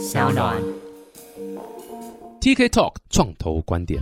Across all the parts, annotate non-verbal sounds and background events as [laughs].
小暖。TK Talk 创投观点。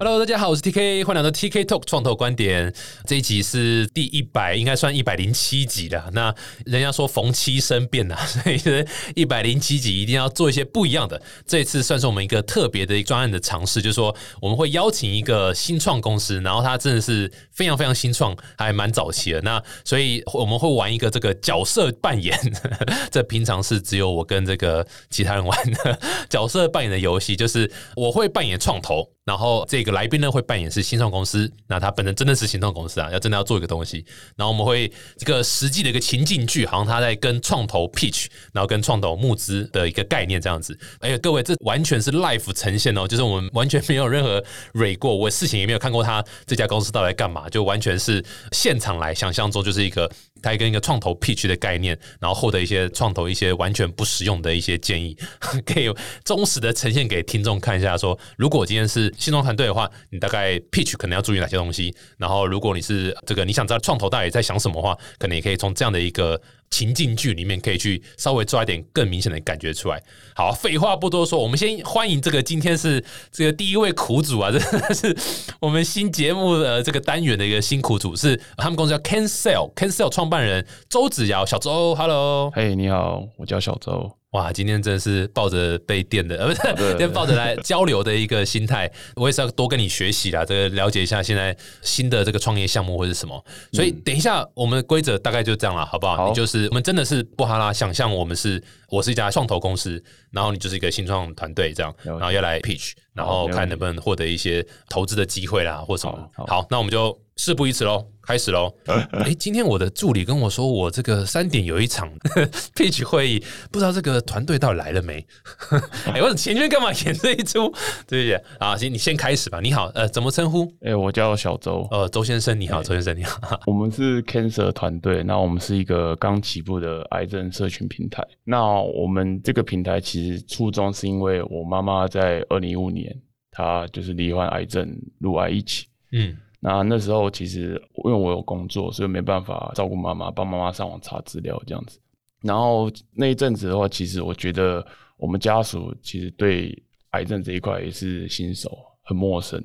Hello，大家好，我是 TK，欢迎来到 TK Talk 创投观点。这一集是第一百，应该算一百零七集了。那人家说逢七生变呐，[laughs] 所以是一百零七集一定要做一些不一样的。这一次算是我们一个特别的专案的尝试，就是说我们会邀请一个新创公司，然后它真的是非常非常新创，还蛮早期的。那所以我们会玩一个这个角色扮演，[laughs] 这平常是只有我跟这个其他人玩的 [laughs] 角色扮演的游戏，就是我会扮演创投。然后这个来宾呢会扮演是新创公司，那他本人真的是新创公司啊，要真的要做一个东西，然后我们会这个实际的一个情境剧，好像他在跟创投 pitch，然后跟创投募资的一个概念这样子。哎呀，各位，这完全是 live 呈现哦，就是我们完全没有任何蕊过，我事情也没有看过他这家公司到底干嘛，就完全是现场来想象中就是一个他跟一个创投 pitch 的概念，然后获得一些创投一些完全不实用的一些建议，可以忠实的呈现给听众看一下，说如果今天是新创团队的话，你大概 pitch 可能要注意哪些东西？然后，如果你是这个你想知道创投到底在想什么的话，可能也可以从这样的一个情境剧里面，可以去稍微抓一点更明显的感觉出来。好，废话不多说，我们先欢迎这个今天是这个第一位苦主啊，这是我们新节目的这个单元的一个新苦主，是他们公司叫 Cancel，Cancel 创办人周子尧，小周，Hello，嘿你好，我叫小周。哇，今天真的是抱着被电的，呃，不是，今天抱着来交流的一个心态，我也是要多跟你学习啦，这个了解一下现在新的这个创业项目或者什么。所以等一下我们的规则大概就这样了，好不好？好。你就是我们真的是布哈拉，想象我们是我是一家创投公司，然后你就是一个新创团队这样，然后要来 pitch，然后看能不能获得一些投资的机会啦，或什么。好好好，那我们就事不宜迟喽，开始喽。[laughs] 哎，今天我的助理跟我说，我这个三点有一场 [laughs] pitch 会议，不知道这个团队到底来了没？[laughs] 哎，我前面干嘛演这一出？对不对？啊，行，你先开始吧。你好，呃，怎么称呼？哎、我叫小周，呃，周先生，你好，周先生，你好。我们是 Cancer 团队，那我们是一个刚起步的癌症社群平台。那我们这个平台其实初衷是因为我妈妈在二零一五年，她就是罹患癌症入癌一起。嗯那那时候其实因为我有工作，所以没办法照顾妈妈，帮妈妈上网查资料这样子。然后那一阵子的话，其实我觉得我们家属其实对癌症这一块也是新手，很陌生。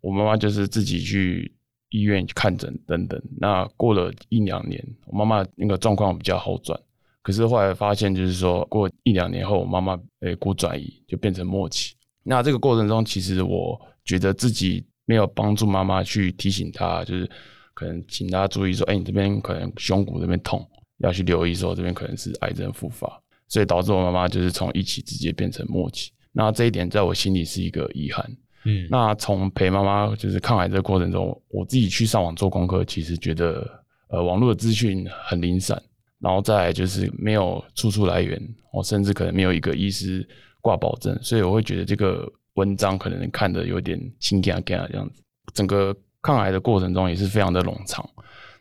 我妈妈就是自己去医院去看诊等等。那过了一两年，我妈妈那个状况比较好转，可是后来发现就是说，过一两年后，我妈妈诶骨转移就变成末期。那这个过程中，其实我觉得自己没有帮助妈妈去提醒她，就是可能请她注意说，哎、你这边可能胸骨这边痛，要去留意说这边可能是癌症复发，所以导致我妈妈就是从一期直接变成末期。那这一点在我心里是一个遗憾。嗯，那从陪妈妈就是抗癌这个过程中，我自己去上网做功课，其实觉得呃网络的资讯很零散，然后再来就是没有出处来源，我甚至可能没有一个医师挂保证，所以我会觉得这个文章可能看的有点心惊惊这样子。整个抗癌的过程中也是非常的冗长，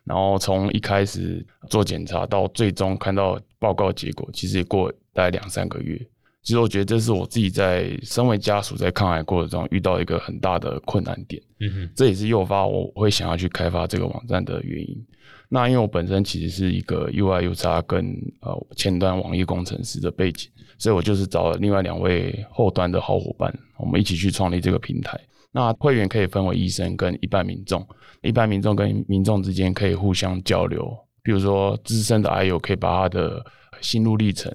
然后从一开始做检查到最终看到报告结果，其实也过大概两三个月。其实我觉得这是我自己在身为家属在抗癌过程中遇到一个很大的困难点，嗯哼，这也是诱发我会想要去开发这个网站的原因。那因为我本身其实是一个 UI、UX 跟呃前端网页工程师的背景，所以我就是找了另外两位后端的好伙伴，我们一起去创立这个平台。那会员可以分为医生跟一般民众，一般民众跟民众之间可以互相交流，比如说资深的癌友可以把他的心路历程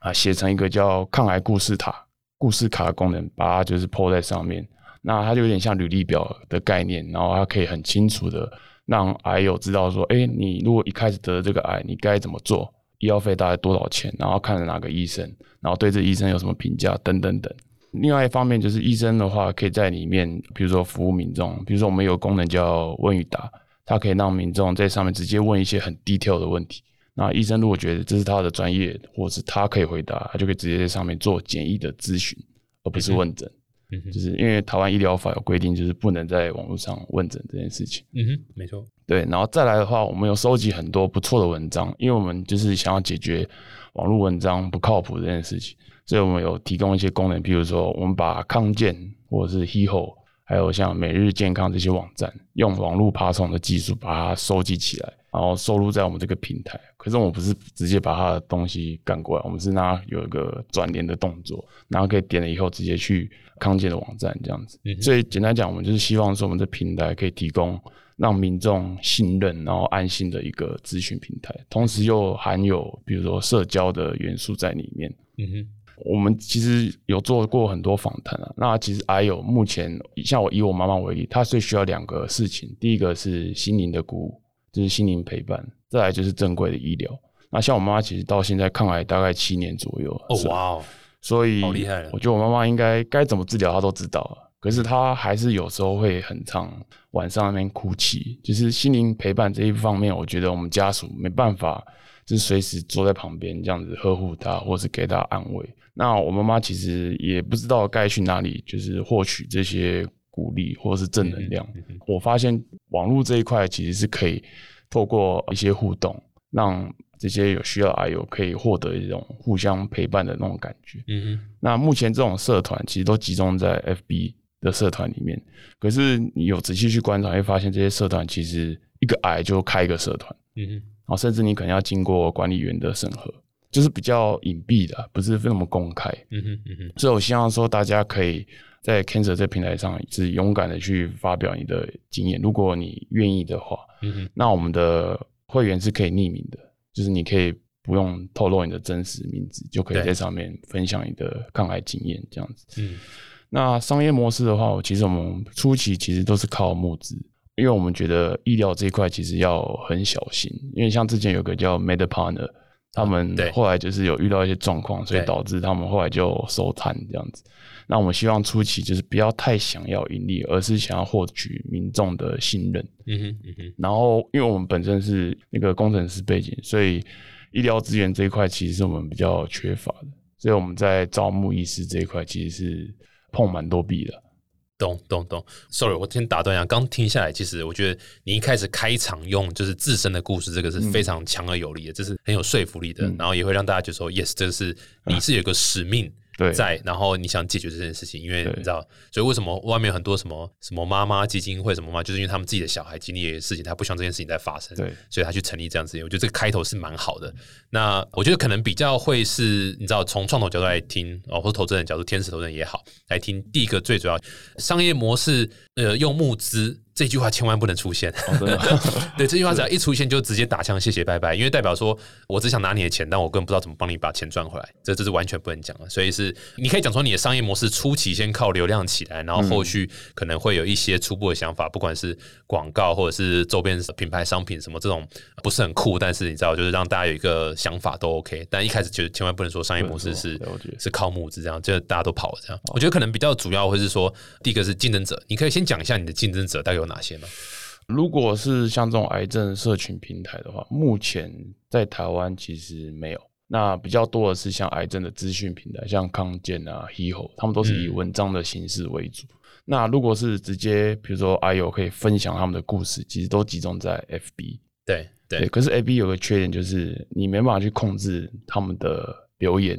啊写成一个叫抗癌故事塔、故事卡的功能，把它就是 PO 在上面。那它就有点像履历表的概念，然后它可以很清楚的让癌友知道说，哎，你如果一开始得了这个癌，你该怎么做，医药费大概多少钱，然后看了哪个医生，然后对这医生有什么评价，等等等。另外一方面就是医生的话，可以在里面，比如说服务民众，比如说我们有功能叫问与答，它可以让民众在上面直接问一些很 detail 的问题。那医生如果觉得这是他的专业，或是他可以回答，他就可以直接在上面做简易的咨询，而不是问诊。嗯哼就是因为台湾医疗法有规定，就是不能在网络上问诊这件事情。嗯哼，没错，对，然后再来的话，我们有收集很多不错的文章，因为我们就是想要解决网络文章不靠谱这件事情，所以我们有提供一些功能，比如说我们把康健或者是 HeHo，还有像每日健康这些网站，用网络爬虫的技术把它收集起来，然后收录在我们这个平台。可是我们不是直接把它的东西干过来，我们是让它有一个转连的动作，然后可以点了以后直接去康健的网站这样子。所以简单讲，我们就是希望说我们的平台可以提供让民众信任然后安心的一个咨询平台，同时又含有比如说社交的元素在里面。嗯哼。我们其实有做过很多访谈啊，那其实还有目前像我以我妈妈为例，她最需要两个事情，第一个是心灵的鼓舞，就是心灵陪伴，再来就是正规的医疗。那像我妈妈其实到现在抗癌大概七年左右，哦哇哦，所以好厉害，我觉得我妈妈应该该怎么治疗她都知道，可是他还是有时候会很常晚上那边哭泣，就是心灵陪伴这一方面，我觉得我们家属没办法，就是随时坐在旁边这样子呵护他，或是给他安慰。那我妈妈其实也不知道该去哪里，就是获取这些鼓励或者是正能量。我发现网络这一块其实是可以透过一些互动，让这些有需要的友可以获得一种互相陪伴的那种感觉。嗯哼。那目前这种社团其实都集中在 FB 的社团里面，可是你有仔细去观察，会发现这些社团其实一个癌就开一个社团。嗯哼。然后甚至你可能要经过管理员的审核。就是比较隐蔽的，不是那么公开。嗯哼嗯哼，所以我希望说，大家可以在 Cancer 这平台上是勇敢的去发表你的经验，如果你愿意的话。嗯哼，那我们的会员是可以匿名的，就是你可以不用透露你的真实名字，就可以在上面分享你的抗癌经验这样子。嗯，那商业模式的话，其实我们初期其实都是靠募资，因为我们觉得医疗这一块其实要很小心，因为像之前有个叫 MedPartner。他们后来就是有遇到一些状况，所以导致他们后来就收摊这样子。那我们希望初期就是不要太想要盈利，而是想要获取民众的信任。嗯哼，嗯哼。然后，因为我们本身是那个工程师背景，所以医疗资源这一块其实是我们比较缺乏的。所以我们在招募医师这一块其实是碰蛮多壁的。懂懂懂，sorry，我先打断一下。刚听下来，其实我觉得你一开始开场用就是自身的故事，这个是非常强而有力的，这是很有说服力的，然后也会让大家觉得说，yes，这是你 [laughs] 是有个使命。在，然后你想解决这件事情，因为你知道，所以为什么外面很多什么什么妈妈基金会什么嘛，就是因为他们自己的小孩经历的事情，他不希望这件事情再发生，对，所以他去成立这样子。我觉得这个开头是蛮好的。那我觉得可能比较会是，你知道，从创投角度来听哦，或者投资人角度，天使投资人也好来听。第一个最主要商业模式，呃，用募资。这句话千万不能出现，对 [laughs] 这句话只要一出现就直接打枪，谢谢拜拜，因为代表说我只想拿你的钱，但我根本不知道怎么帮你把钱赚回来，这这是完全不能讲的。所以是你可以讲说你的商业模式初期先靠流量起来，然后后续可能会有一些初步的想法，不管是广告或者是周边品牌商品什么这种不是很酷，但是你知道就是让大家有一个想法都 OK。但一开始就千万不能说商业模式是是靠募资这样，就大家都跑了这样。我觉得可能比较主要会是说，第一个是竞争者，你可以先讲一下你的竞争者大概有哪些呢？如果是像这种癌症社群平台的话，目前在台湾其实没有。那比较多的是像癌症的资讯平台，像康健啊、Heho，他们都是以文章的形式为主。那如果是直接，比如说 I 友可以分享他们的故事，其实都集中在 FB。对对。可是 FB 有个缺点，就是你没办法去控制他们的留言，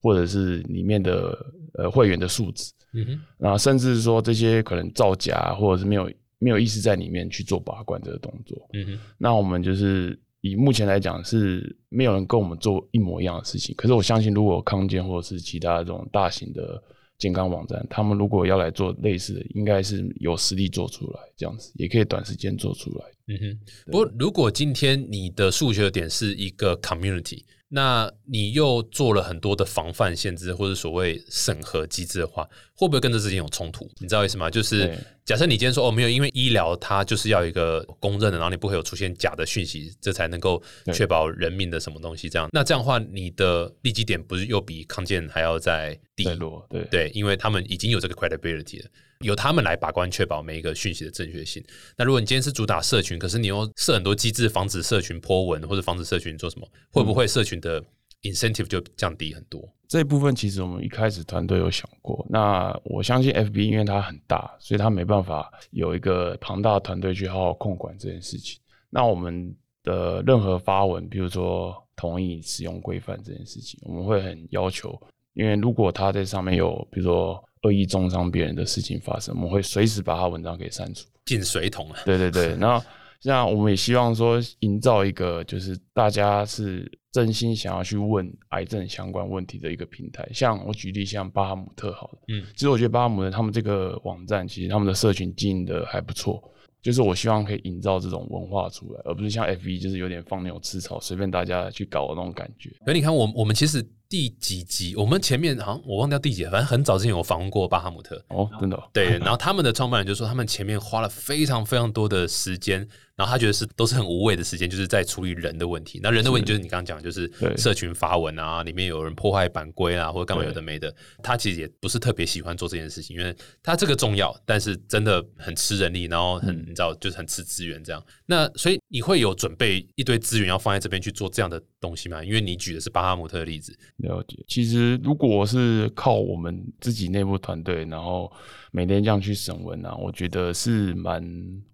或者是里面的呃会员的素质。嗯哼。那甚至说这些可能造假，或者是没有。没有意识在里面去做把关这个动作，嗯哼，那我们就是以目前来讲是没有人跟我们做一模一样的事情。可是我相信，如果康健或者是其他这种大型的健康网站，他们如果要来做类似的，应该是有实力做出来，这样子也可以短时间做出来。嗯哼，不过如果今天你的诉求点是一个 community。那你又做了很多的防范限制或者所谓审核机制的话，会不会跟这之间有冲突？你知道意思吗？就是假设你今天说哦没有，因为医疗它就是要一个公认的，然后你不会有出现假的讯息，这才能够确保人命的什么东西。这样，那这样的话，你的利基点不是又比康健还要再低落？对对，因为他们已经有这个 credibility 了。由他们来把关，确保每一个讯息的正确性。那如果你今天是主打社群，可是你又设很多机制防止社群泼文，或者防止社群做什么，会不会社群的 incentive 就降低很多？这一部分其实我们一开始团队有想过。那我相信 FB 因为它很大，所以它没办法有一个庞大的团队去好好控管这件事情。那我们的任何发文，比如说同意使用规范这件事情，我们会很要求，因为如果他在上面有，比如说。恶意重伤别人的事情发生，我们会随时把他文章给删除，进水桶了！对对对，[laughs] 那这样我们也希望说营造一个就是大家是真心想要去问癌症相关问题的一个平台。像我举例，像巴哈姆特好了，嗯，其实我觉得巴哈姆特他们这个网站，其实他们的社群经营的还不错。就是我希望可以营造这种文化出来，而不是像 F 一就是有点放牛吃草，随便大家去搞的那种感觉。可你看，我我们其实第几集，我们前面好像我忘掉第几，反正很早之前有访问过巴哈姆特哦，真的、哦。对，然后他们的创办人就说，他们前面花了非常非常多的时间。然后他觉得是都是很无谓的时间，就是在处理人的问题。那人的问题就是你刚刚讲，就是社群发文啊，里面有人破坏版规啊，或者干嘛有的没的。他其实也不是特别喜欢做这件事情，因为他这个重要，但是真的很吃人力，然后很你知道，就是很吃资源这样。那所以你会有准备一堆资源要放在这边去做这样的东西吗？因为你举的是巴哈姆特的例子。了解。其实如果是靠我们自己内部团队，然后每天这样去审文啊，我觉得是蛮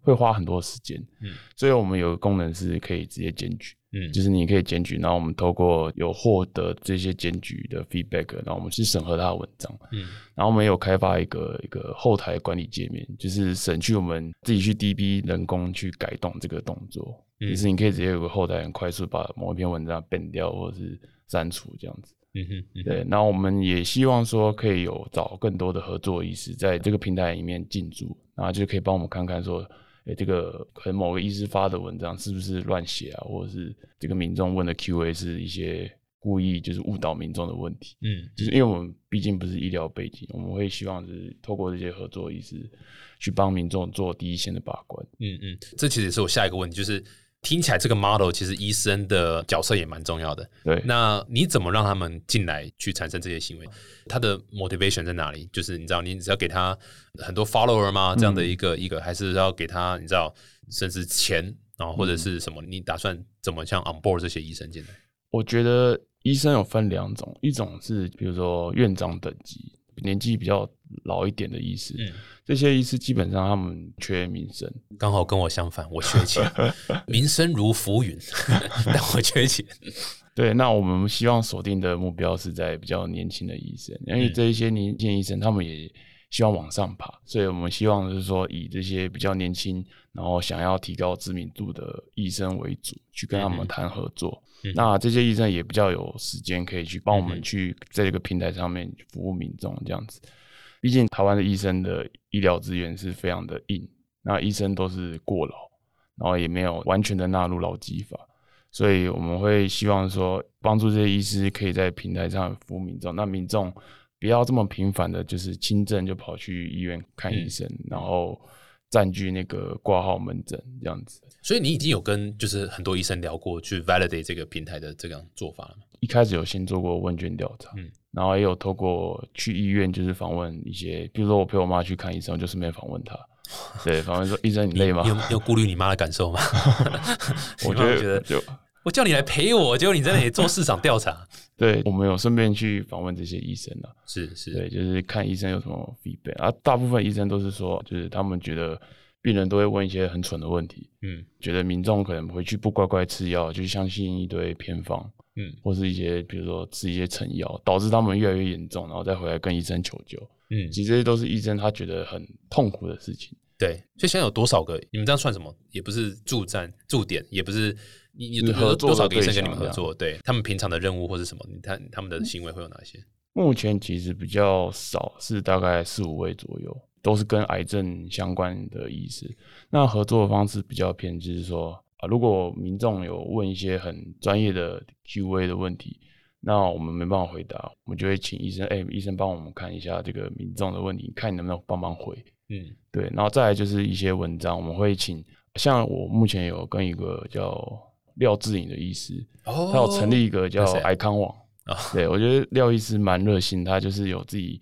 会花很多时间。嗯。所以我们有个功能是可以直接检举，嗯，就是你可以检举，然后我们透过有获得这些检举的 feedback，然后我们去审核他的文章，嗯，然后我们有开发一个一个后台管理界面，就是省去我们自己去 DB 人工去改动这个动作，就是你可以直接有个后台很快速把某一篇文章变掉或者是删除这样子，嗯哼，对，那我们也希望说可以有找更多的合作意识在这个平台里面进驻，然后就可以帮我们看看说。诶，这个可能某个医师发的文章是不是乱写啊？或者是这个民众问的 Q&A 是一些故意就是误导民众的问题？嗯，就是因为我们毕竟不是医疗背景，我们会希望是透过这些合作医师去帮民众做第一线的把关。嗯嗯，这其实也是我下一个问题，就是。听起来这个 model 其实医生的角色也蛮重要的。对，那你怎么让他们进来去产生这些行为？他的 motivation 在哪里？就是你知道，你只要给他很多 follower 吗？这样的一个一个，还是要给他你知道，甚至钱啊，或者是什么？你打算怎么像 on board 这些医生进来？我觉得医生有分两种，一种是比如说院长等级。年纪比较老一点的医师，这些医师基本上他们缺名声，刚好跟我相反，我缺钱，[laughs] 名声如浮云，[laughs] 但我缺钱。对，那我们希望锁定的目标是在比较年轻的医生，因为这一些年轻医生他们也希望往上爬，所以我们希望是说以这些比较年轻，然后想要提高知名度的医生为主，去跟他们谈合作。那这些医生也比较有时间可以去帮我们去在这个平台上面服务民众这样子。毕竟台湾的医生的医疗资源是非常的硬，那医生都是过劳，然后也没有完全的纳入劳基法，所以我们会希望说帮助这些医师可以在平台上服务民众。那民众不要这么频繁的，就是轻症就跑去医院看医生，然后。占据那个挂号门诊这样子，所以你已经有跟就是很多医生聊过去 validate 这个平台的这样做法了吗？一开始有先做过问卷调查，嗯，然后也有透过去医院就是访问一些，比如说我陪我妈去看医生，就顺便访问她，[laughs] 对，访问说医生你累吗？有有顾虑你妈的感受吗？[laughs] 我觉得就。我叫你来陪我，结果你在那里做市场调查。对，我们有顺便去访问这些医生啊，是是，对，就是看医生有什么 feedback 啊。大部分医生都是说，就是他们觉得病人都会问一些很蠢的问题，嗯，觉得民众可能回去不乖乖吃药，就相信一堆偏方，嗯，或是一些比如说吃一些成药，导致他们越来越严重，然后再回来跟医生求救，嗯，其实这些都是医生他觉得很痛苦的事情。对，所以现在有多少个？你们这样算什么？也不是驻站驻点，也不是。你你合作多少个医生跟你们合作？对他们平常的任务或是什么？你看他们的行为会有哪些？目前其实比较少，是大概四五位左右，都是跟癌症相关的医师。那合作的方式比较偏，就是说啊，如果民众有问一些很专业的 Q&A 的问题，那我们没办法回答，我们就会请医生，哎，医生帮我们看一下这个民众的问题，看你能不能帮忙回。嗯，对。然后再来就是一些文章，我们会请，像我目前有跟一个叫。廖志颖的医师，他有成立一个叫癌康网。对我觉得廖医师蛮热心，他就是有自己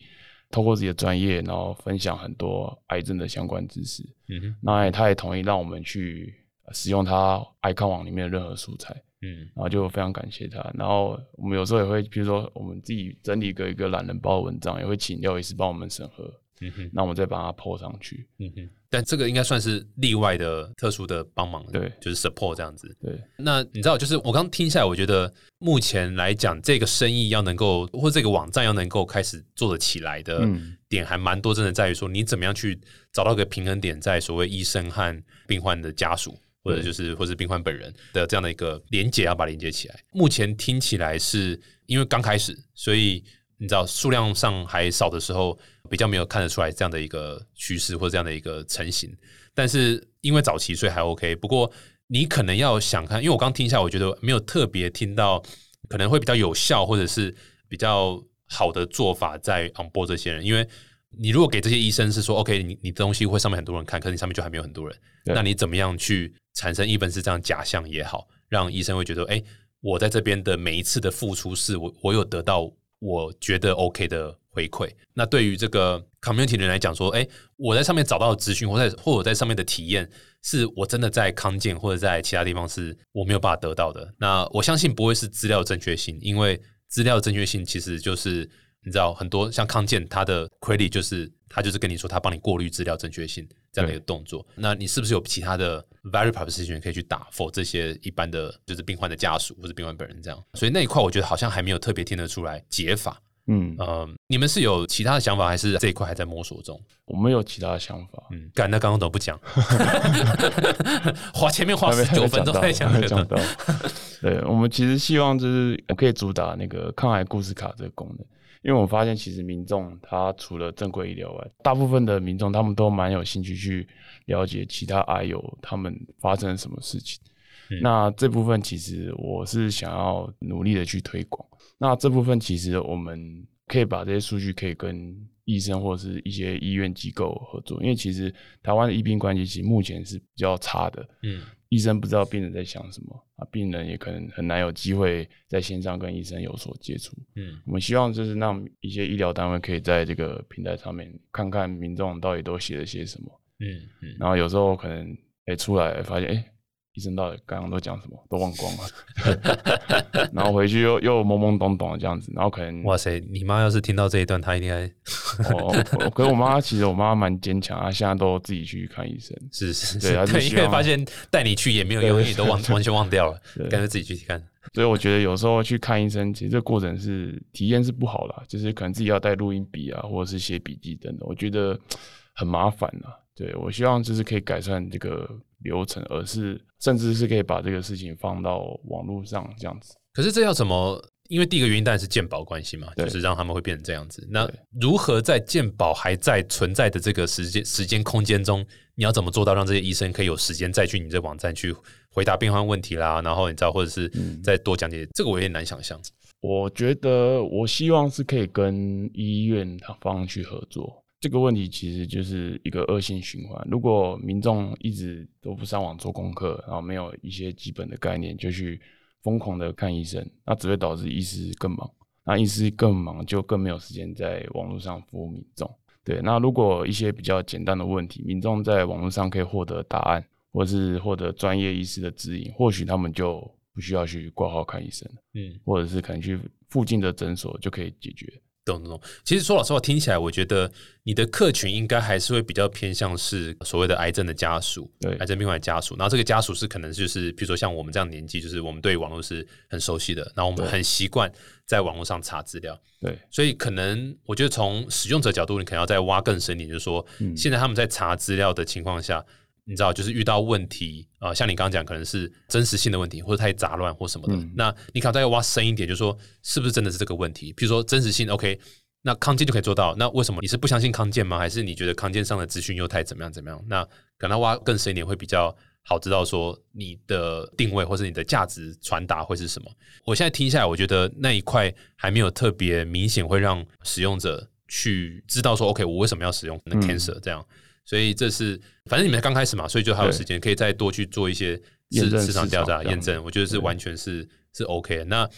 通过自己的专业，然后分享很多癌症的相关知识。嗯哼，那他也同意让我们去使用他癌康网里面的任何素材。嗯，然后就非常感谢他。然后我们有时候也会，比如说我们自己整理一个一个懒人包的文章，也会请廖医师帮我们审核。嗯哼，那我们再把它抛上去。嗯哼，但这个应该算是例外的、特殊的帮忙，对，就是 support 这样子。对，那你知道，就是我刚听下来，我觉得目前来讲，这个生意要能够，或这个网站要能够开始做得起来的点，还蛮多。真的在于说，你怎么样去找到个平衡点，在所谓医生和病患的家属或者就是或是病患本人的这样的一个连接，要把连接起来。目前听起来是因为刚开始，所以你知道数量上还少的时候，比较没有看得出来这样的一个趋势或这样的一个成型。但是因为早期，所以还 OK。不过你可能要想看，因为我刚听一下，我觉得没有特别听到可能会比较有效或者是比较好的做法在 on board 这些人，因为。你如果给这些医生是说，OK，你你的东西会上面很多人看，可是你上面就还没有很多人，那你怎么样去产生一本是这样假象也好，让医生会觉得，哎，我在这边的每一次的付出是我我有得到我觉得 OK 的回馈。那对于这个 community 人来讲说，哎，我在上面找到的资讯，或在或我在上面的体验，是我真的在康健或者在其他地方是我没有办法得到的。那我相信不会是资料正确性，因为资料正确性其实就是。你知道很多像康健，它的 credit 就是他就是跟你说他帮你过滤资料正确性这样的一个动作。那你是不是有其他的 value proposition 可以去打 for 这些一般的就是病患的家属或者病患本人这样？所以那一块我觉得好像还没有特别听得出来解法。嗯呃，你们是有其他的想法，还是这一块还在摸索中？我们有其他的想法。嗯，干那刚刚怎么不讲？[laughs] 花前面花十九分钟在讲讲到。对，我们其实希望就是我可以主打那个抗癌故事卡这个功能。因为我发现，其实民众他除了正规医疗外，大部分的民众他们都蛮有兴趣去了解其他癌友他们发生什么事情。那这部分其实我是想要努力的去推广。那这部分其实我们可以把这些数据可以跟医生或者是一些医院机构合作，因为其实台湾的医病关系其实目前是比较差的。嗯。医生不知道病人在想什么啊，病人也可能很难有机会在线上跟医生有所接触。嗯，我们希望就是让一些医疗单位可以在这个平台上面看看民众到底都写了些什么。嗯嗯，然后有时候可能哎出来发现哎。医生到底刚刚都讲什么？都忘光了，[laughs] 然后回去又又懵懵懂懂的这样子，然后可能哇塞，你妈要是听到这一段，她一定该。哦，可是我妈其实我妈蛮坚强，她现在都自己去看医生。是是是，对，因为发现带你去也没有用，你都忘完全忘掉了，干脆自己去看。[laughs] 所以我觉得有时候去看医生，其实这过程是体验是不好的，就是可能自己要带录音笔啊，或者是写笔记等等，我觉得很麻烦啊。对我希望就是可以改善这个流程，而是甚至是可以把这个事情放到网络上这样子。可是这要怎么？因为第一个原因当然是鉴宝关系嘛，就是让他们会变成这样子。那如何在鉴宝还在存在的这个时间、时间、空间中，你要怎么做到让这些医生可以有时间再去你这网站去回答病患问题啦？然后你知道，或者是再多讲解，这个我有点难想象。我觉得我希望是可以跟医院方去合作。这个问题其实就是一个恶性循环。如果民众一直都不上网做功课，然后没有一些基本的概念，就去疯狂的看医生，那只会导致医师更忙。那医师更忙，就更没有时间在网络上服务民众。对，那如果一些比较简单的问题，民众在网络上可以获得答案，或是获得专业医师的指引，或许他们就不需要去挂号看医生嗯，或者是可能去附近的诊所就可以解决。懂懂懂。其实说老实话，听起来我觉得你的客群应该还是会比较偏向是所谓的癌症的家属，对，癌症病患家属。然后这个家属是可能就是，比如说像我们这样年纪，就是我们对网络是很熟悉的，然后我们很习惯在网络上查资料，对。所以可能我觉得从使用者角度，你可能要再挖更深一点，就是说，现在他们在查资料的情况下。你知道，就是遇到问题啊，像你刚刚讲，可能是真实性的问题，或者太杂乱或什么的。那你可能再要挖深一点，就是说，是不是真的是这个问题？比如说真实性，OK，那康健就可以做到。那为什么你是不相信康健吗？还是你觉得康健上的资讯又太怎么样怎么样？那可能挖更深一点会比较好，知道说你的定位或者你的价值传达会是什么。我现在听下来，我觉得那一块还没有特别明显，会让使用者去知道说，OK，我为什么要使用那 Cancer 这样。所以这是，反正你们刚开始嘛，所以就还有时间可以再多去做一些市市场调查验证。我觉得是完全是是 OK 的。那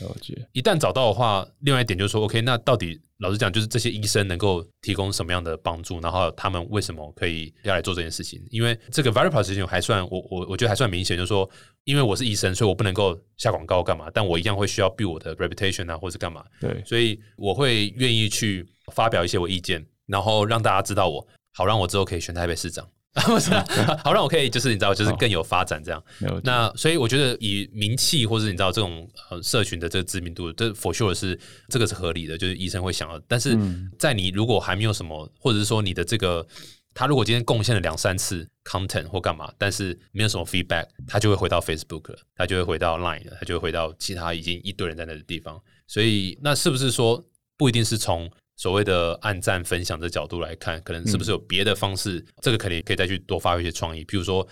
一旦找到的话，另外一点就是说，OK，那到底老实讲，就是这些医生能够提供什么样的帮助？然后他们为什么可以要来做这件事情？因为这个 v a r i p a 事情还算我我我觉得还算明显，就是说，因为我是医生，所以我不能够下广告干嘛？但我一样会需要 build 我的 reputation 啊，或是干嘛？对，所以我会愿意去发表一些我意见，然后让大家知道我。好让我之后可以选台北市长，[laughs] [laughs] 好让我可以就是你知道就是更有发展这样。那所以我觉得以名气或者你知道这种呃社群的这个知名度，这 for sure 是这个是合理的，就是医生会想要。但是在你如果还没有什么，或者是说你的这个他如果今天贡献了两三次 content 或干嘛，但是没有什么 feedback，他就会回到 Facebook 了，他就会回到 Line 了，他就会回到其他已经一堆人在那的地方。所以那是不是说不一定是从所谓的按赞分享的角度来看，可能是不是有别的方式？这个肯定可以再去多发挥一些创意，比如说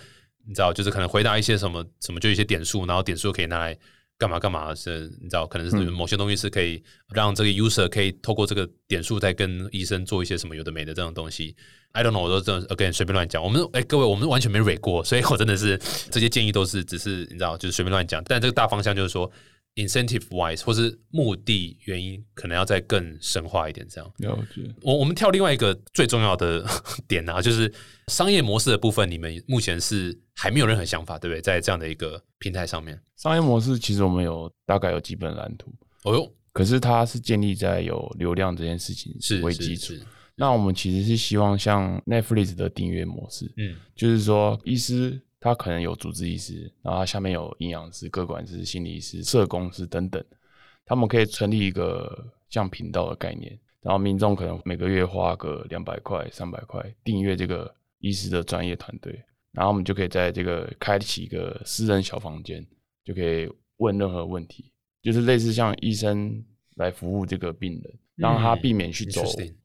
你知道，就是可能回答一些什么什么，就一些点数，然后点数可以拿来。干嘛干嘛是？你知道，可能是某些东西是可以让这个 user 可以透过这个点数再跟医生做一些什么有的没的这种东西。I don't know，我都真的 again 随便乱讲。我们哎，各位，我们完全没蕊过，所以我真的是这些建议都是只是你知道，就是随便乱讲。但这个大方向就是说。Incentive wise 或是目的原因，可能要再更深化一点。这样，了解。我我们跳另外一个最重要的 [laughs] 点啊，就是商业模式的部分。你们目前是还没有任何想法，对不对？在这样的一个平台上面，商业模式其实我们有大概有基本蓝图。哦哟，可是它是建立在有流量这件事情是为基础。那我们其实是希望像 Netflix 的订阅模式，嗯，就是说医师。他可能有主治医师，然后下面有营养师、各管师、心理师、社工师等等，他们可以成立一个像频道的概念，然后民众可能每个月花个两百块、三百块订阅这个医师的专业团队，然后我们就可以在这个开启一个私人小房间，就可以问任何问题，就是类似像医生来服务这个病人，让他避免去走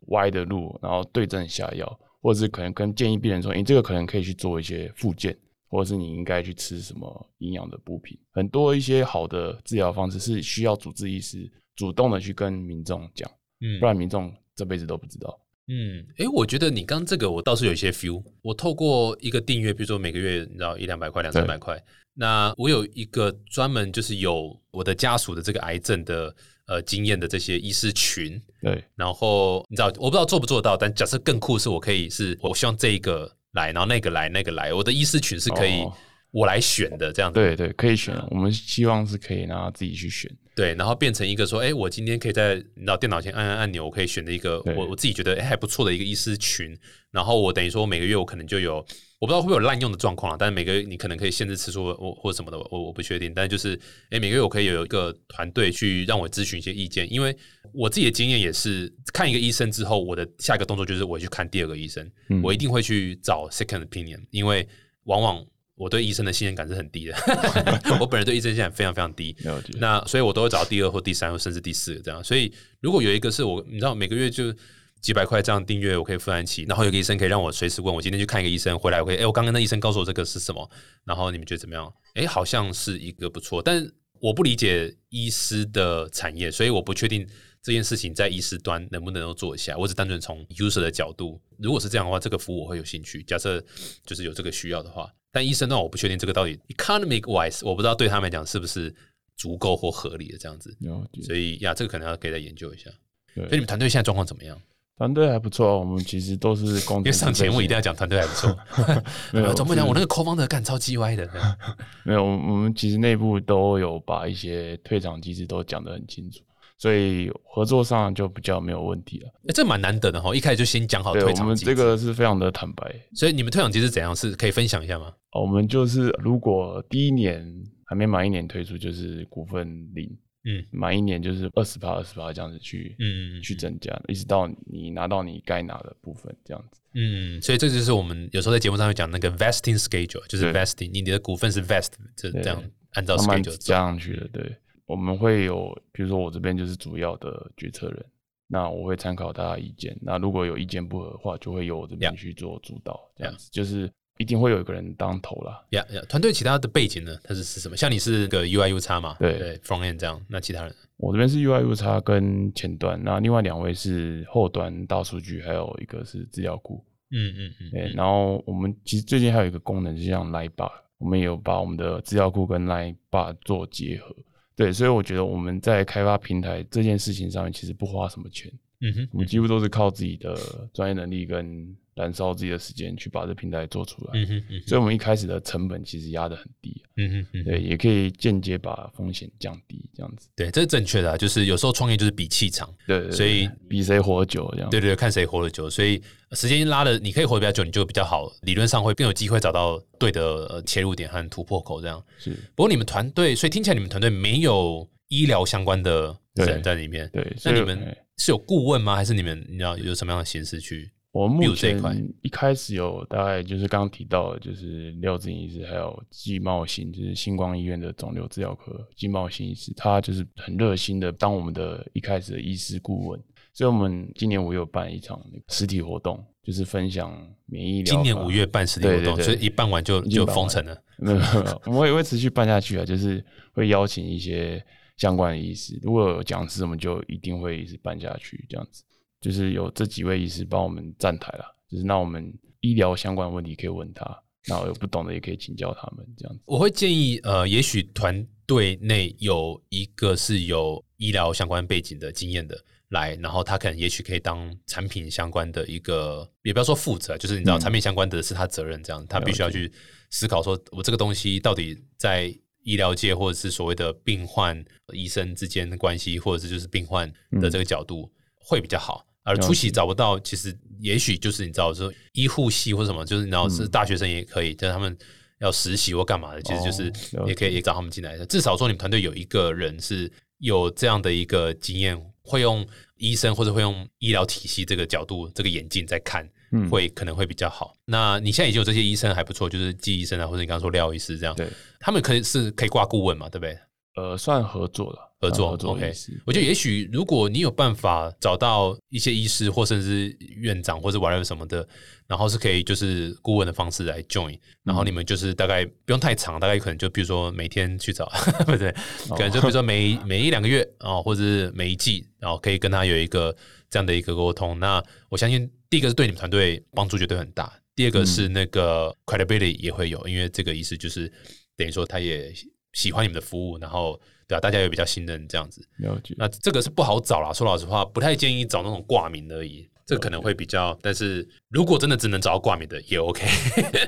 歪的路，然后对症下药，或者是可能跟建议病人说，你这个可能可以去做一些复健。或者是你应该去吃什么营养的补品，很多一些好的治疗方式是需要主治医师主动的去跟民众讲，嗯，不然民众这辈子都不知道。嗯，哎，我觉得你刚这个我倒是有一些 feel。我透过一个订阅，比如说每个月你知道一两百块、两三百块，那我有一个专门就是有我的家属的这个癌症的呃经验的这些医师群，对，然后你知道我不知道做不做到，但假设更酷是我可以是我希望这一个。来，然后那个来，那个来，我的医师群是可以我来选的，这样子。对对，可以选。我们希望是可以让他自己去选。对，然后变成一个说，哎，我今天可以在脑电脑前按按按钮，我可以选择一个我我自己觉得还不错的一个医师群。然后我等于说每个月我可能就有，我不知道会不会有滥用的状况啊。但是每个月你可能可以限制次数，或或什么的，我我不确定。但是就是，哎，每个月我可以有一个团队去让我咨询一些意见，因为我自己的经验也是，看一个医生之后，我的下一个动作就是我去看第二个医生，我一定会去找 second opinion，因为往往。我对医生的信任感是很低的，[laughs] 我本人对医生信任非常非常低。那所以，我都会找到第二或第三或甚至第四个这样。所以，如果有一个是我，你知道，每个月就几百块这样订阅，我可以负担起。然后有个医生可以让我随时问我今天去看一个医生，回来我可以，哎，我刚刚那医生告诉我这个是什么？然后你们觉得怎么样？哎，好像是一个不错，但我不理解医师的产业，所以我不确定。这件事情在医师端能不能够做一下？我只单纯从 user 的角度，如果是这样的话，这个服务我会有兴趣。假设就是有这个需要的话，但医生那我不确定这个到底 economic wise，我不知道对他们来讲是不是足够或合理的这样子。所以呀，这个可能要给他研究一下。所以你们团队现在状况怎么样？团队还不错，我们其实都是工。因为上节目一定要讲团队还不错。[laughs] 没有，[laughs] 总不讲我那个扣方的干超鸡歪的。[laughs] 没有，我们其实内部都有把一些退场机制都讲得很清楚。所以合作上就比较没有问题了。哎，这蛮难得的哈！一开始就先讲好退场机制，这个是非常的坦白。所以你们退场机制怎样？是可以分享一下吗？我们就是如果第一年还没满一年退出，就是股份零，嗯，满一年就是二十趴、二十趴这样子去，嗯，去增加，一直到你拿到你该拿的部分这样子。嗯，所以这就是我们有时候在节目上会讲那个 vesting schedule，就是 vesting，你的股份是 vest，这这样按照 schedule 加上去的，对。我们会有，比如说我这边就是主要的决策人，那我会参考大家意见。那如果有意见不合的话，就会由我这边去做主导，这样子。就是一定会有一个人当头啦。呀呀，团队其他的背景呢？它是是什么？像你是个 UIU 叉嘛？对对，Front End 这样。那其他人？我这边是 UIU 叉跟前端，那另外两位是后端大数据，还有一个是资料库。嗯嗯嗯。对，然后我们其实最近还有一个功能，就像 Line Bar，我们有把我们的资料库跟 Line Bar 做结合。对，所以我觉得我们在开发平台这件事情上面，其实不花什么钱，嗯哼，我们几乎都是靠自己的专业能力跟。燃烧自己的时间去把这平台做出来，嗯哼嗯，所以我们一开始的成本其实压得很低，嗯哼嗯，对，也可以间接把风险降低，这样子，对，这是正确的，就是有时候创业就是比气场，对，所以比谁活得这样，对对，看谁活得久，所以时间拉的你可以活得比较久，你就比较好，理论上会更有机会找到对的切入点和突破口，这样是。不过你们团队，所以听起来你们团队没有医疗相关的人在里面，对，那你们是有顾问吗？还是你们你要有什么样的形式去？我目 build 这一前一开始有大概就是刚刚提到的，就是廖志颖医师，还有季茂兴，就是星光医院的肿瘤治疗科季茂兴医师，他就是很热心的当我们的一开始的医师顾问。所以我们今年五月有办一场那个实体活动，就是分享免疫疗。今年五月办实体活动，所以一办完就就封城了。没有，我们也会持续办下去啊，就是会邀请一些相关的医师，如果有讲师，我们就一定会一直办下去，这样子。就是有这几位医师帮我们站台了，就是那我们医疗相关的问题可以问他，那有不懂的也可以请教他们，这样子。我会建议，呃，也许团队内有一个是有医疗相关背景的经验的来，然后他可能也许可以当产品相关的一个，也不要说负责，就是你知道嗯产品相关的是他责任，这样他必须要去思考说，我这个东西到底在医疗界或者是所谓的病患医生之间的关系，或者是就是病患的这个角度会比较好。而了解出席找不到，其实也许就是你知道，说医护系或什么，就是你知道是大学生也可以，就是他们要实习或干嘛的，其实就是也可以也找他们进来的。至少说你们团队有一个人是有这样的一个经验，会用医生或者会用医疗体系这个角度、这个眼镜在看，嗯会可能会比较好。那你现在已经有这些医生还不错，就是季医生啊，或者你刚刚说廖医师这样，对，他们可以是可以挂顾问嘛，对不对？呃，算合作了，合作合作，OK。我觉得也许如果你有办法找到一些医师或甚至院长或者 whatever 什么的，然后是可以就是顾问的方式来 join，然后你们就是大概不用太长，大概可能就比如说每天去找，[laughs] 不对，可能就比如说每每一两个月啊、或者是每一季，然后可以跟他有一个这样的一个沟通。那我相信第一个是对你们团队帮助绝对很大，第二个是那个 credibility 也会有，因为这个意思就是等于说他也喜欢你们的服务，然后对啊，大家也比较信任这样子。了解。那这个是不好找啦，说老实话，不太建议找那种挂名而已。这个可能会比较，但是如果真的只能找到挂名的也 OK，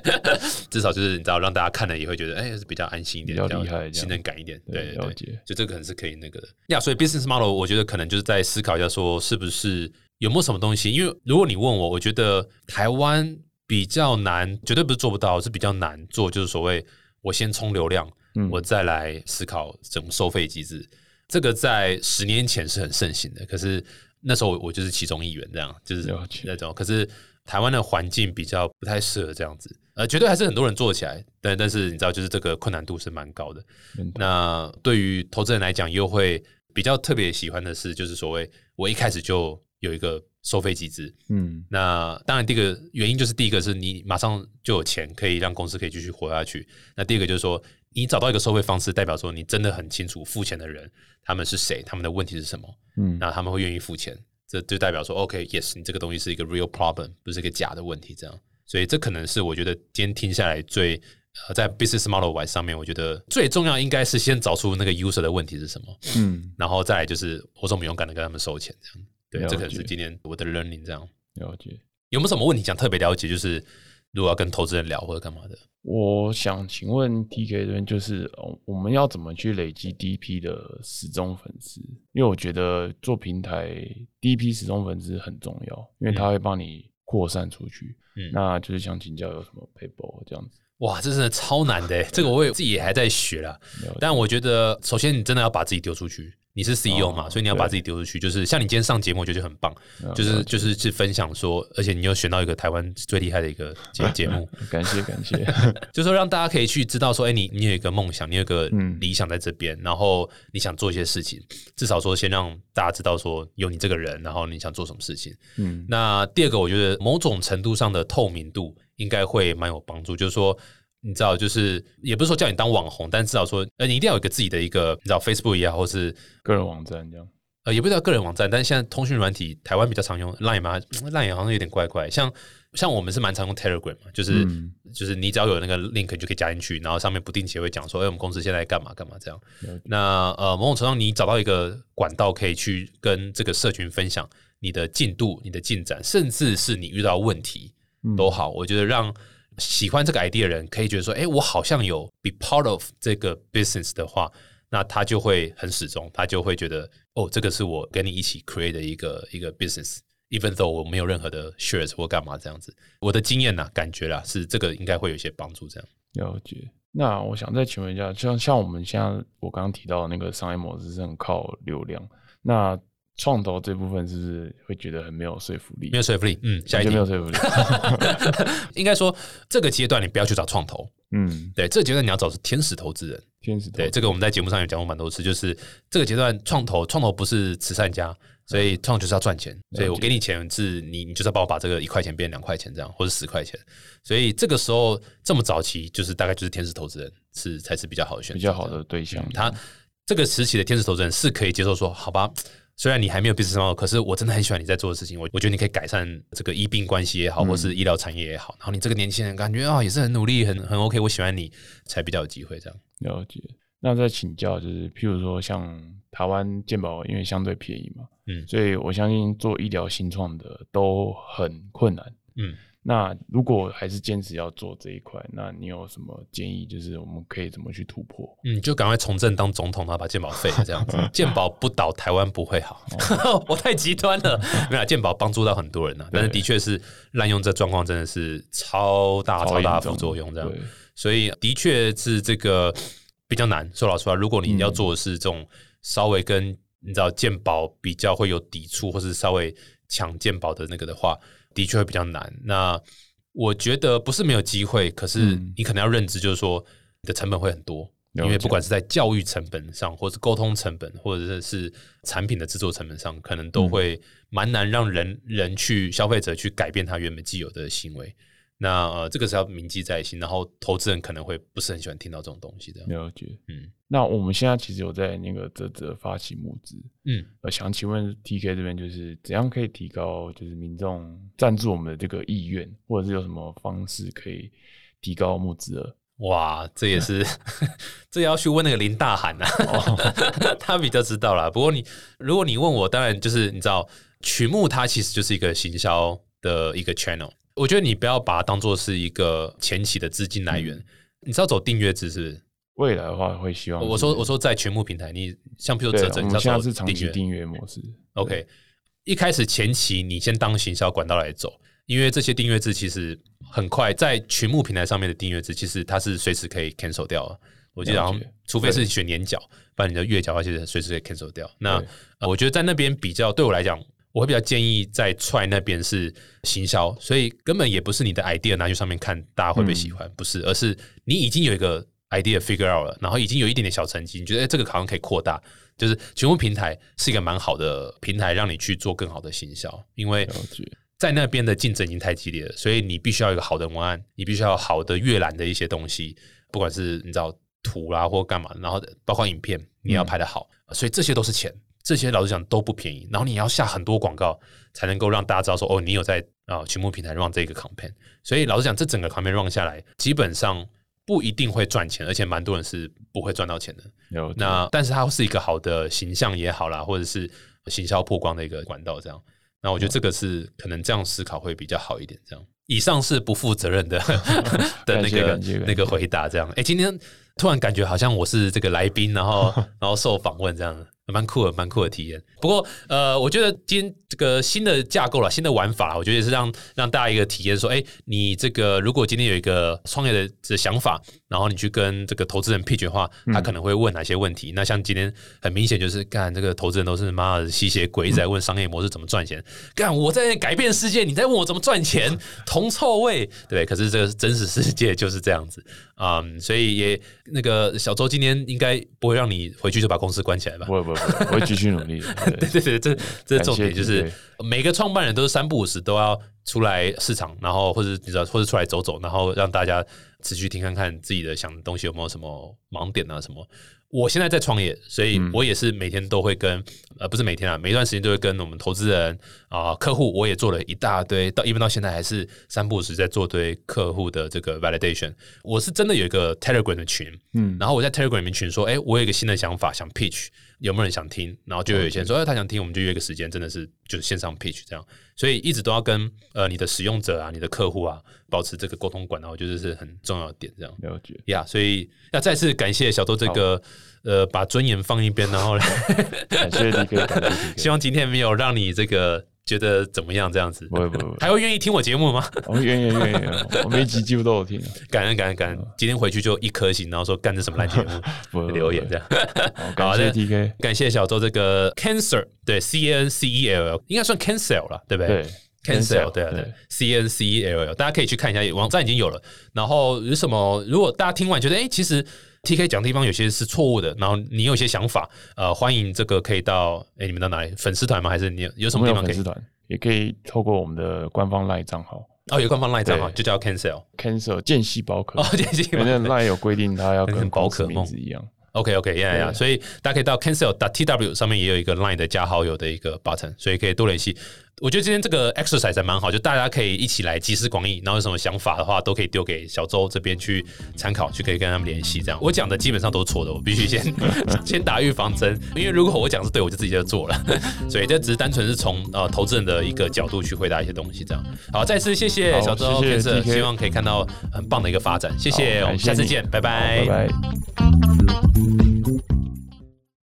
[laughs] 至少就是你知道让大家看了也会觉得哎是比较安心一点，比较厉害信任感一点。对对对，了解。就这个可能是可以那个的呀。所以 business model 我觉得可能就是在思考一下，说是不是有没有什么东西？因为如果你问我，我觉得台湾比较难，绝对不是做不到，是比较难做，就是所谓我先冲流量，嗯我再来思考怎么收费机制。这个在十年前是很盛行的，可是那时候我我就是其中一员，这样就是那种。可是台湾的环境比较不太适合这样子，呃，绝对还是很多人做起来，但但是你知道，就是这个困难度是蛮高的。那对于投资人来讲，又会比较特别喜欢的是，就是所谓我一开始就有一个收费机制。嗯，那当然，第一个原因就是第一个是你马上就有钱可以让公司可以继续活下去。那第二个就是说，你找到一个收费方式，代表说你真的很清楚付钱的人他们是谁，他们的问题是什么，嗯，那他们会愿意付钱，这就代表说，OK，yes，、你这个东西是一个 real problem，不是一个假的问题，这样。所以这可能是我觉得今天听下来最呃在 business model wise 上面，我觉得最重要应该是先找出那个 user 的问题是什么，嗯，然后再来就是我这么勇敢的跟他们收钱，这样。对，这可能是今天我的 learning 这样。了解。有没有什么问题想特别了解？就是如果要跟投资人聊或者干嘛的？我想请问 T K 这边，就是呃我们要怎么去累积第一批的始终粉丝？因为我觉得做平台第一批始终粉丝很重要，因为他会帮你扩散出去。嗯那就是想请教有什么 paper 这样子。哇，这真的超难的，这个我也自己也还在学啦。了但我觉得，首先你真的要把自己丢出去。你是 CEO 嘛，哦所以你要把自己丢出去。就是像你今天上节目，我觉得就很棒，了就是就是去分享说，而且你又选到一个台湾最厉害的一个节 [laughs] 节目，[laughs] 感谢感谢。[laughs] 就是说让大家可以去知道说，哎，你你有一个梦想，你有一个嗯理想在这边，然后你想做一些事情，至少说先让大家知道说有你这个人，然后你想做什么事情。嗯，那第二个，我觉得某种程度上的透明度应该会蛮有帮助，就是说。你知道，就是也不是说叫你当网红，但至少说，呃，你一定要有一个自己的一个，你知道，Facebook 也好，或是个人网站这样。呃，也不叫个人网站，但是现在通讯软体台湾比较常用 Line 嘛，Line 好像有点怪怪。像像我们是蛮常用 Telegram 嘛，就是、嗯就是你只要有那个 link 你就可以加进去，然后上面不定期会讲说，哎、我们公司现在干嘛干嘛这样。那呃，某种程度上你找到一个管道可以去跟这个社群分享你的进度、你的进展，甚至是你遇到问题嗯都好，我觉得让。喜欢这个 idea 的人可以觉得说，哎、我好像有 be part of 这个 business 的话，那他就会很始终，他就会觉得，哦，这个是我跟你一起 create 的一个一个 business，even though 我没有任何的 shares 或干嘛这样子。我的经验呐、感觉啦，是这个应该会有一些帮助。这样，了解。那我想再请问一下，像像我们现在我刚刚提到的那个商业模式是很靠流量，那创投这部分是不是会觉得很没有说服力？没有说服力。嗯，下一题完全没有说服力。[laughs] 应该说这个阶段你不要去找创投，嗯，对，这个阶段你要找是天使投资人。天使投对，这个我们在节目上有讲过蛮多次，就是这个阶段创投，创投不是慈善家，所以创投就是要赚钱，所以我给你钱是你，你就是要帮我把这个一块钱变两块钱这样，或者十块钱，所以这个时候这么早期，就是大概就是天使投资人是才是比较好的选择，比较好的对象。他这个时期的天使投资人是可以接受说，好吧。虽然你还没有 business model，可是我真的很喜欢你在做的事情。我我觉得你可以改善这个医病关系也好，或是医疗产业也好。然后你这个年轻人感觉啊也是很努力，很很 OK，我喜欢你，才比较有机会这样。了解。那再请教，就是譬如说像台湾健保，因为相对便宜嘛，嗯，所以我相信做医疗新创的都很困难，嗯。那如果还是坚持要做这一块，那你有什么建议？就是我们可以怎么去突破？嗯，就赶快从政当总统，然后把健保废了，这样子。[laughs] 健保不倒，台湾不会好。[laughs] 我太极端了，[laughs] 没有健保帮助到很多人呢，但是的确是滥用这状况，真的是超大超大副作用这样。所以的确是这个比较难。说老实话，如果你要做的是这种稍微跟你知道健保比较会有抵触，或是稍微抢健保的那个的话。的确会比较难。那我觉得不是没有机会，可是你可能要认知，就是说你的成本会很多，因为不管是在教育成本上，或是沟通成本，或者是产品的制作成本上，可能都会蛮难让人人去消费者去改变他原本既有的行为。那呃，这个是要铭记在心，然后投资人可能会不是很喜欢听到这种东西的。了解，嗯，那我们现在其实有在那个泽泽发起募资，嗯，呃，想请问 T K 这边就是怎样可以提高就是民众赞助我们的这个意愿，或者是有什么方式可以提高募资额？哇，这也是 [laughs] 这要去问那个林大喊呐，[laughs] 他比较知道啦。不过你如果你问我，当然就是你知道曲目它其实就是一个行销的一个 channel。我觉得你不要把它当做是一个前期的资金来源，你知道走订阅制是？未来的话会希望我说我说在全部平台，你像比如哲哲，你现在是长期订阅模式。OK，一开始前期你先当行销管道来走，因为这些订阅制其实很快在群目平台上面的订阅制，其实它是随时可以 cancel 掉。我记得，除非是选年缴，不然你的月缴的话，其实随时可以 cancel 掉。那我觉得在那边比较对我来讲。我会比较建议在踹那边是行销，所以根本也不是你的 idea 拿去上面看大家会不会喜欢，不是，而是你已经有一个 idea figure out 了，然后已经有一点点小成绩，你觉得这个好像可以扩大，就是全部平台是一个蛮好的平台，让你去做更好的行销，因为在那边的竞争已经太激烈了，所以你必须要一个好的文案，你必须要好的阅览的一些东西，不管是你知道图啦或干嘛，然后包括影片你要拍的好，所以这些都是钱。这些老实讲都不便宜，然后你要下很多广告才能够让大家知道说哦，你有在啊群目平台 run 这个 campaign。所以老实讲，这整个 campaign run 下来，基本上不一定会赚钱，而且蛮多人是不会赚到钱的。有那，但是它是一个好的形象也好啦，或者是行销曝光的一个管道。这样，那我觉得这个是可能这样思考会比较好一点。这样，以上是不负责任的 [laughs] 的那个那个回答。这样，哎，今天突然感觉好像我是这个来宾，然后 [laughs] 然后受访问这样。蛮酷的，蛮酷的体验。不过，呃，我觉得今天这个新的架构了，新的玩法，我觉得也是让让大家一个体验，说，哎，你这个如果今天有一个创业的的想法，然后你去跟这个投资人 pitch 的话，他可能会问哪些问题？那像今天很明显就是干这个投资人都是妈的吸血鬼，在问商业模式怎么赚钱。干我在改变世界，你在问我怎么赚钱，[laughs] 铜臭味，对？可是这个真实世界就是这样子啊，所以也那个小周今天应该不会让你回去就把公司关起来吧？不会不会。我会继续努力。[laughs] 对对对，这这重点就是每个创办人都是三不五时都要出来市场，然后或者你知道，或者出来走走，然后让大家持续听看看自己的想的东西有没有什么盲点啊什么。我现在在创业，所以我也是每天都会跟呃，不是每天啊，每一段时间都会跟我们投资人啊、客户，我也做了一大堆，到一般到现在还是三步时在做对客户的这个 validation。我是真的有一个 Telegram 的群，嗯，然后我在 Telegram 里面群说，哎，我有一个新的想法，想 pitch，有没有人想听？然后就有一些人说，哎，他想听，我们就约个时间，真的是就是线上 pitch 这样。所以一直都要跟呃你的使用者啊、你的客户啊保持这个沟通管道，我觉得是很重要的点，这样了解呀。所以要再次感谢小周这个。呃，把尊严放一边，然后 [laughs] 感谢你。[laughs] 希望今天没有让你这个。觉得怎么样？这样子不会不会不，还会愿意听我节目吗？[laughs] 我愿意愿意，我每集几乎都有听。感恩感恩感恩，今天回去就一颗星，然后说干这什么烂节目，[laughs] 留言这样。好感谢的 TK，感谢小周这个 cancer，对 C N C E L L 应该算 cancel 了，对不对？对 cancel 对啊对 C N C E L L，大家可以去看一下，网站已经有了。然后有什么，如果大家听完觉得哎，其实 T K 讲的地方有些是错误的，然后你有些想法，呃，欢迎这个可以到哎你们到哪里粉丝团吗？还是你有什么地方可以？粉丝团，也可以透过我们的官方 LINE 账号哦，有官方 line 账号就叫 cancel cancel 间隙宝可哦，，这已经因为那个 LINE 有规定，它要跟 [laughs] 宝可梦一样。OK OK，呀呀，对所以大家可以到 cancel tw 上面也有一个 Line 的加好友的一个 button，所以可以多联系。我觉得今天这个 exercise 还蛮好，就大家可以一起来集思广益，然后有什么想法的话，都可以丢给小周这边去参考，去可以跟他们联系。这样我讲的基本上都是错的，我必须先 [laughs] [laughs] 先打预防针，因为如果我讲是对，我就自己就做了。[laughs] 所以这只是单纯是从呃投资人的一个角度去回答一些东西。这样好，再次谢谢小周谢谢希望可以看到很棒的一个发展。谢谢，我们下次见，拜拜。